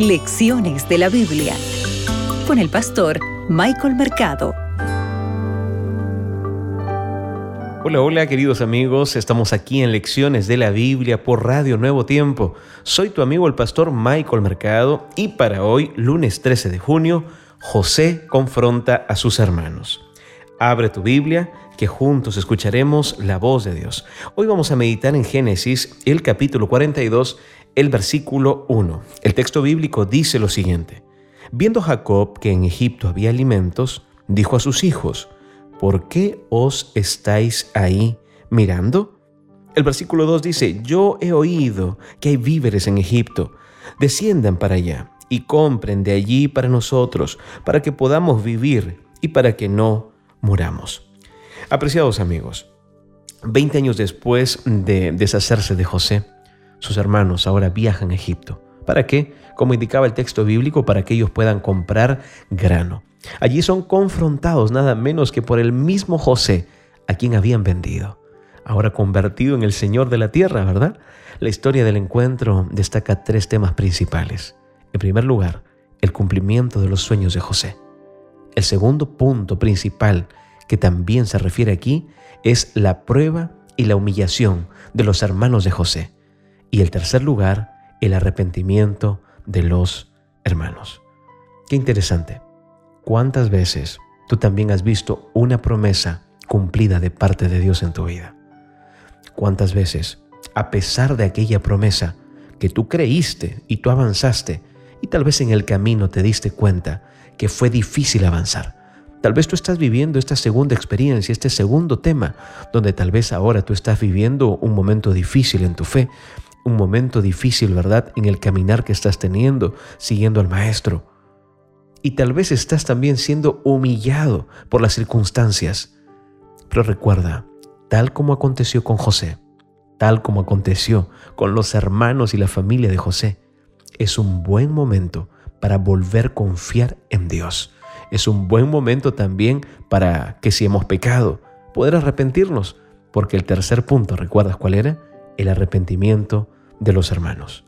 Lecciones de la Biblia con el pastor Michael Mercado. Hola, hola queridos amigos, estamos aquí en Lecciones de la Biblia por Radio Nuevo Tiempo. Soy tu amigo el pastor Michael Mercado y para hoy, lunes 13 de junio, José confronta a sus hermanos. Abre tu Biblia, que juntos escucharemos la voz de Dios. Hoy vamos a meditar en Génesis, el capítulo 42, el versículo 1. El texto bíblico dice lo siguiente. Viendo Jacob que en Egipto había alimentos, dijo a sus hijos, ¿por qué os estáis ahí mirando? El versículo 2 dice, yo he oído que hay víveres en Egipto, desciendan para allá y compren de allí para nosotros, para que podamos vivir y para que no muramos. Apreciados amigos, 20 años después de deshacerse de José, sus hermanos ahora viajan a Egipto. ¿Para qué? Como indicaba el texto bíblico, para que ellos puedan comprar grano. Allí son confrontados nada menos que por el mismo José, a quien habían vendido. Ahora convertido en el Señor de la tierra, ¿verdad? La historia del encuentro destaca tres temas principales. En primer lugar, el cumplimiento de los sueños de José. El segundo punto principal que también se refiere aquí es la prueba y la humillación de los hermanos de José. Y el tercer lugar, el arrepentimiento de los hermanos. Qué interesante. ¿Cuántas veces tú también has visto una promesa cumplida de parte de Dios en tu vida? ¿Cuántas veces, a pesar de aquella promesa que tú creíste y tú avanzaste, y tal vez en el camino te diste cuenta que fue difícil avanzar? Tal vez tú estás viviendo esta segunda experiencia, este segundo tema, donde tal vez ahora tú estás viviendo un momento difícil en tu fe, un momento difícil, ¿verdad?, en el caminar que estás teniendo, siguiendo al Maestro. Y tal vez estás también siendo humillado por las circunstancias. Pero recuerda, tal como aconteció con José, tal como aconteció con los hermanos y la familia de José, es un buen momento para volver a confiar en Dios. Es un buen momento también para que si hemos pecado, poder arrepentirnos, porque el tercer punto, ¿recuerdas cuál era? El arrepentimiento de los hermanos.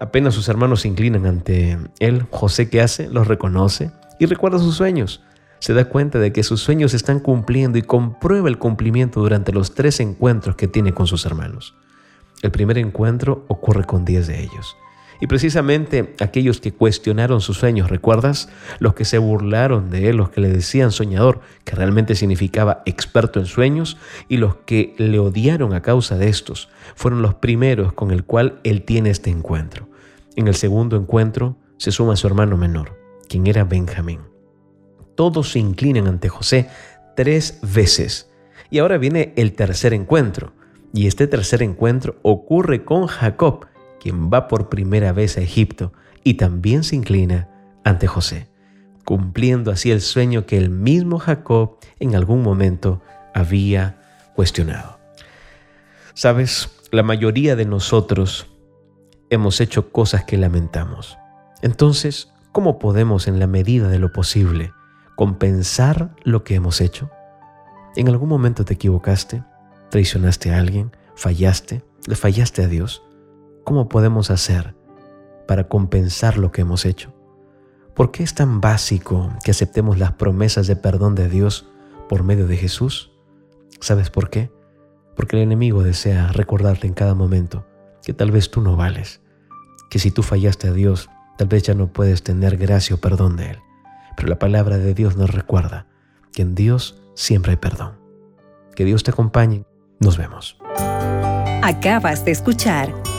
Apenas sus hermanos se inclinan ante él, José ¿qué hace? Los reconoce y recuerda sus sueños. Se da cuenta de que sus sueños se están cumpliendo y comprueba el cumplimiento durante los tres encuentros que tiene con sus hermanos. El primer encuentro ocurre con diez de ellos. Y precisamente aquellos que cuestionaron sus sueños, ¿recuerdas? Los que se burlaron de él, los que le decían soñador, que realmente significaba experto en sueños, y los que le odiaron a causa de estos, fueron los primeros con el cual él tiene este encuentro. En el segundo encuentro se suma su hermano menor, quien era Benjamín. Todos se inclinan ante José tres veces. Y ahora viene el tercer encuentro. Y este tercer encuentro ocurre con Jacob, quien va por primera vez a Egipto y también se inclina ante José, cumpliendo así el sueño que el mismo Jacob en algún momento había cuestionado. Sabes, la mayoría de nosotros hemos hecho cosas que lamentamos. Entonces, ¿cómo podemos en la medida de lo posible compensar lo que hemos hecho? ¿En algún momento te equivocaste? ¿Traicionaste a alguien? ¿Fallaste? ¿Le fallaste a Dios? ¿Cómo podemos hacer para compensar lo que hemos hecho? ¿Por qué es tan básico que aceptemos las promesas de perdón de Dios por medio de Jesús? ¿Sabes por qué? Porque el enemigo desea recordarte en cada momento que tal vez tú no vales, que si tú fallaste a Dios, tal vez ya no puedes tener gracia o perdón de Él. Pero la palabra de Dios nos recuerda que en Dios siempre hay perdón. Que Dios te acompañe. Nos vemos. Acabas de escuchar